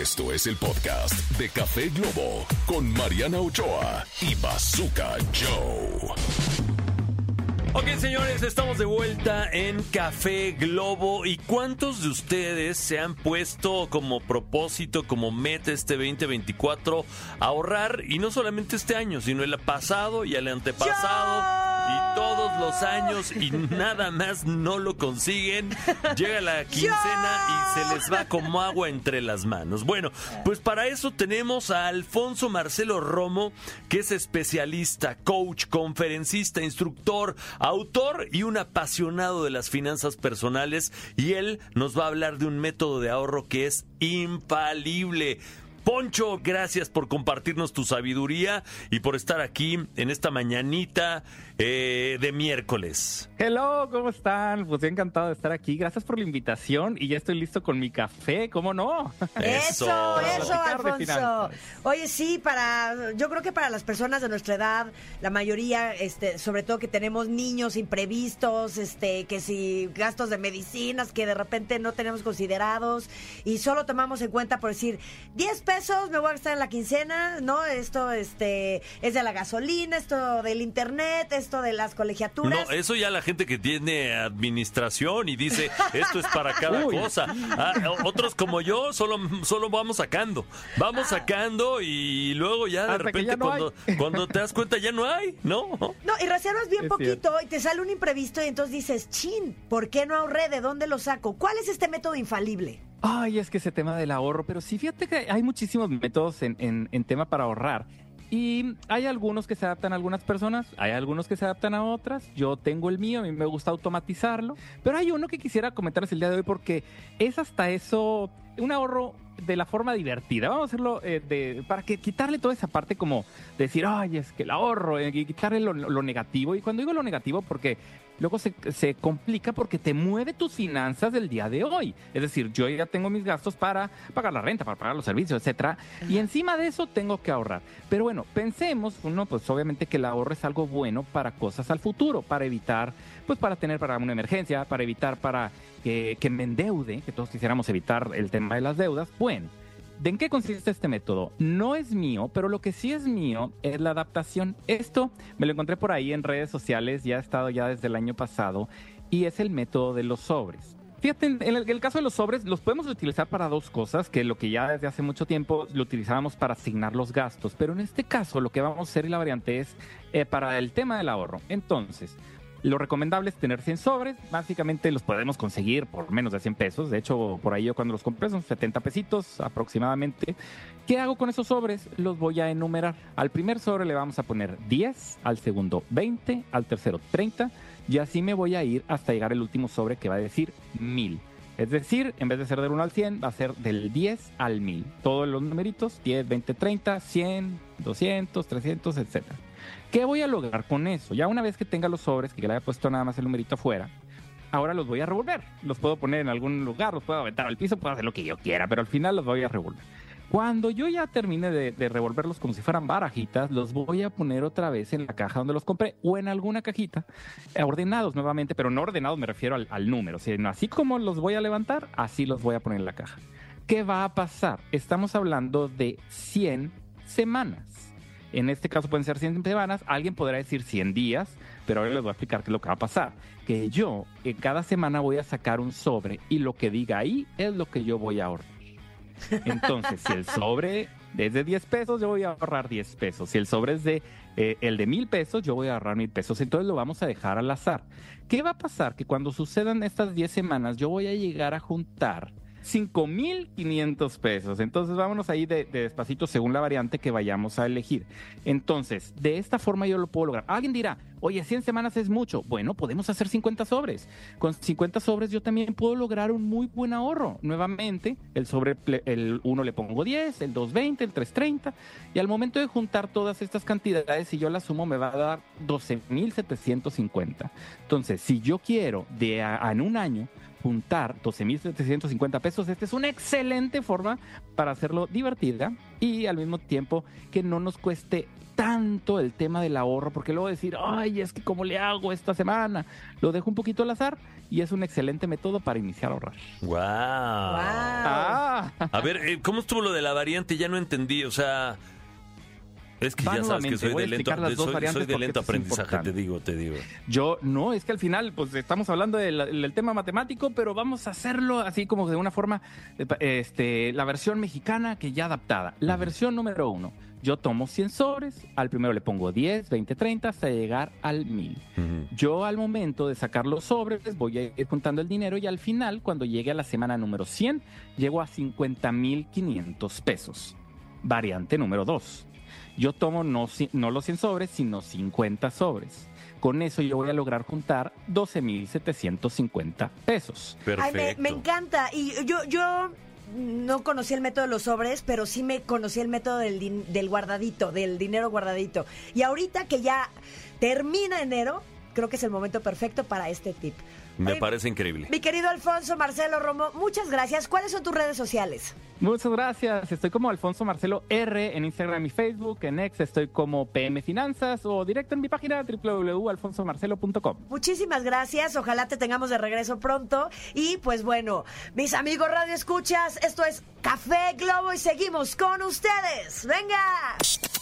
Esto es el podcast de Café Globo con Mariana Ochoa y Bazooka Joe. Ok, señores, estamos de vuelta en Café Globo. ¿Y cuántos de ustedes se han puesto como propósito, como meta este 2024, ahorrar? Y no solamente este año, sino el pasado y el antepasado. Y todos los años y nada más no lo consiguen. Llega la quincena y se les va como agua entre las manos. Bueno, pues para eso tenemos a Alfonso Marcelo Romo, que es especialista, coach, conferencista, instructor, autor y un apasionado de las finanzas personales. Y él nos va a hablar de un método de ahorro que es infalible. Poncho, gracias por compartirnos tu sabiduría y por estar aquí en esta mañanita eh, de miércoles. Hello, ¿cómo están? Pues encantado de estar aquí. Gracias por la invitación y ya estoy listo con mi café, ¿cómo no? Eso, eso, Alfonso. Oye, sí, para, yo creo que para las personas de nuestra edad, la mayoría, este, sobre todo que tenemos niños imprevistos, este, que si gastos de medicinas que de repente no tenemos considerados y solo tomamos en cuenta por decir 10 pesos me voy a gastar en la quincena, no, esto, este, es de la gasolina, esto del internet, esto de las colegiaturas. No, eso ya la gente que tiene administración y dice esto es para cada Uy. cosa. Ah, otros como yo solo, solo vamos sacando. Vamos sacando y luego ya de Hasta repente ya no cuando, cuando te das cuenta ya no hay, ¿no? No, y reservas bien Es poquito y te sale un imprevisto y entonces dices, chin, ¿por qué no ahorré? ¿De dónde lo saco? ¿Cuál es este método infalible? Ay, es que ese tema del ahorro, pero sí, fíjate que hay muchísimos métodos en, en- en tema para ahorrar. Y hay algunos que se adaptan a algunas personas, hay algunos que se adaptan a otras. Yo tengo el mío, a mí me gusta automatizarlo. Pero hay uno que quisiera comentarles el día de hoy porque es hasta eso un ahorro de la forma divertida. Vamos a hacerlo eh, de, para que quitarle toda esa parte como decir, ay, es que el ahorro, eh, y quitarle lo, lo negativo. Y cuando digo lo negativo, porque luego se, se complica porque te mueve tus finanzas del día de hoy. Es decir, yo ya tengo mis gastos para pagar la renta, para pagar los servicios, etcétera, y encima de eso tengo que ahorrar. Pero bueno, pensemos, uno, pues obviamente que el ahorro es algo bueno para cosas al futuro, para evitar, pues para tener para una emergencia, para evitar para que, que me endeude, que todos quisiéramos evitar el tema de las deudas. Bueno. ¿De en qué consiste este método? No es mío, pero lo que sí es mío es la adaptación. Esto me lo encontré por ahí en redes sociales, ya ha estado ya desde el año pasado, y es el método de los sobres. Fíjate, en el, caso de los sobres, los podemos utilizar para dos cosas, que lo que ya desde hace mucho tiempo lo utilizábamos para asignar los gastos, pero en este caso lo que vamos a hacer y la variante es eh, para el tema del ahorro. Entonces, lo recomendable es tener 100 sobres. Básicamente los podemos conseguir por menos de 100 pesos. De hecho, por ahí yo cuando los compré son 70 pesitos aproximadamente. ¿Qué hago con esos sobres? Los voy a enumerar. Al primer sobre le vamos a poner 10, al segundo 20, al tercero 30 y así me voy a ir hasta llegar el último sobre que va a decir 1000. Es decir, en vez de ser del 1 al 100, va a ser del 10 al 1000. Todos los numeritos, 10, 20, 30, 100, 200, 300, etcétera. ¿Qué voy a lograr con eso? Ya una vez que tenga los sobres, que le haya puesto nada más el numerito afuera, ahora los voy a revolver. Los puedo poner en algún lugar, los puedo aventar al piso, puedo hacer lo que yo quiera, pero al final los voy a revolver. Cuando yo ya termine de, revolverlos como si fueran barajitas, los voy a poner otra vez en la caja donde los compré o en alguna cajita, eh, ordenados nuevamente, pero no ordenados me refiero al, al número, sino así como los voy a levantar, así los voy a poner en la caja. ¿Qué va a pasar? Estamos hablando de 100 semanas. En este caso pueden ser 100 semanas, alguien podrá decir 100 días, pero ahora les voy a explicar qué es lo que va a pasar. Que yo en cada semana voy a sacar un sobre y lo que diga ahí es lo que yo voy a ahorrar. Entonces, si el sobre es de 10 pesos, yo voy a ahorrar 10 pesos. Si el sobre es de eh, el de mil pesos, yo voy a ahorrar mil pesos. Entonces lo vamos a dejar al azar. ¿Qué va a pasar? Que cuando sucedan estas 10 semanas, yo voy a llegar a juntar 5.500 pesos. Entonces vámonos ahí de, de despacito según la variante que vayamos a elegir. Entonces, de esta forma yo lo puedo lograr. Alguien dirá, oye, 100 semanas es mucho. Bueno, podemos hacer 50 sobres. Con 50 sobres yo también puedo lograr un muy buen ahorro. Nuevamente, el sobre, el 1 le pongo 10, el 2 20, el 3 30. Y al momento de juntar todas estas cantidades, si yo las sumo, me va a dar 12.750. Entonces, si yo quiero de a en un año juntar 12.750 pesos, esta es una excelente forma para hacerlo divertida y al mismo tiempo que no nos cueste tanto el tema del ahorro, porque luego decir, ay, es que cómo le hago esta semana, lo dejo un poquito al azar y es un excelente método para iniciar a ahorrar. Wow. Ah, A ver, eh, ¿cómo estuvo lo de la variante? Ya no entendí, o sea... Es que Va ya sabes que soy de lento, las dos soy, soy de lento aprendizaje, te digo, te digo. Yo no, es que al final, pues estamos hablando del, del tema matemático, pero vamos a hacerlo así como de una forma, eh, este, la versión mexicana que ya adaptada. La versión número uno. Yo tomo 100 sobres, al primero le pongo 10, 20, 30 hasta llegar al 1000. Ujú. Yo al momento de sacar los sobres voy a ir juntando el dinero y al final, cuando llegue a la semana número 100, llego a 50,500 pesos. Variante número 2. Yo tomo no, no los 100 sobres, sino 50 sobres. Con eso yo voy a lograr juntar 12,750 pesos. Ay, Perfecto. me, me encanta. Y yo, yo no conocí el método de los sobres, pero sí me conocí el método del, din- del guardadito, del dinero guardadito. Y ahorita que ya termina enero, creo que es el momento perfecto para este tip. Me Oye, parece increíble. Mi querido Alfonso Marcelo Romo, muchas gracias. ¿Cuáles son tus redes sociales? Muchas gracias. Estoy como Alfonso Marcelo R en Instagram y Facebook. En X estoy como PM Finanzas o directo en mi página www.alfonsomarcelo.com. Muchísimas gracias. Ojalá te tengamos de regreso pronto. Y pues bueno, mis amigos Radio Escuchas, esto es Café Globo y seguimos con ustedes. ¡Venga!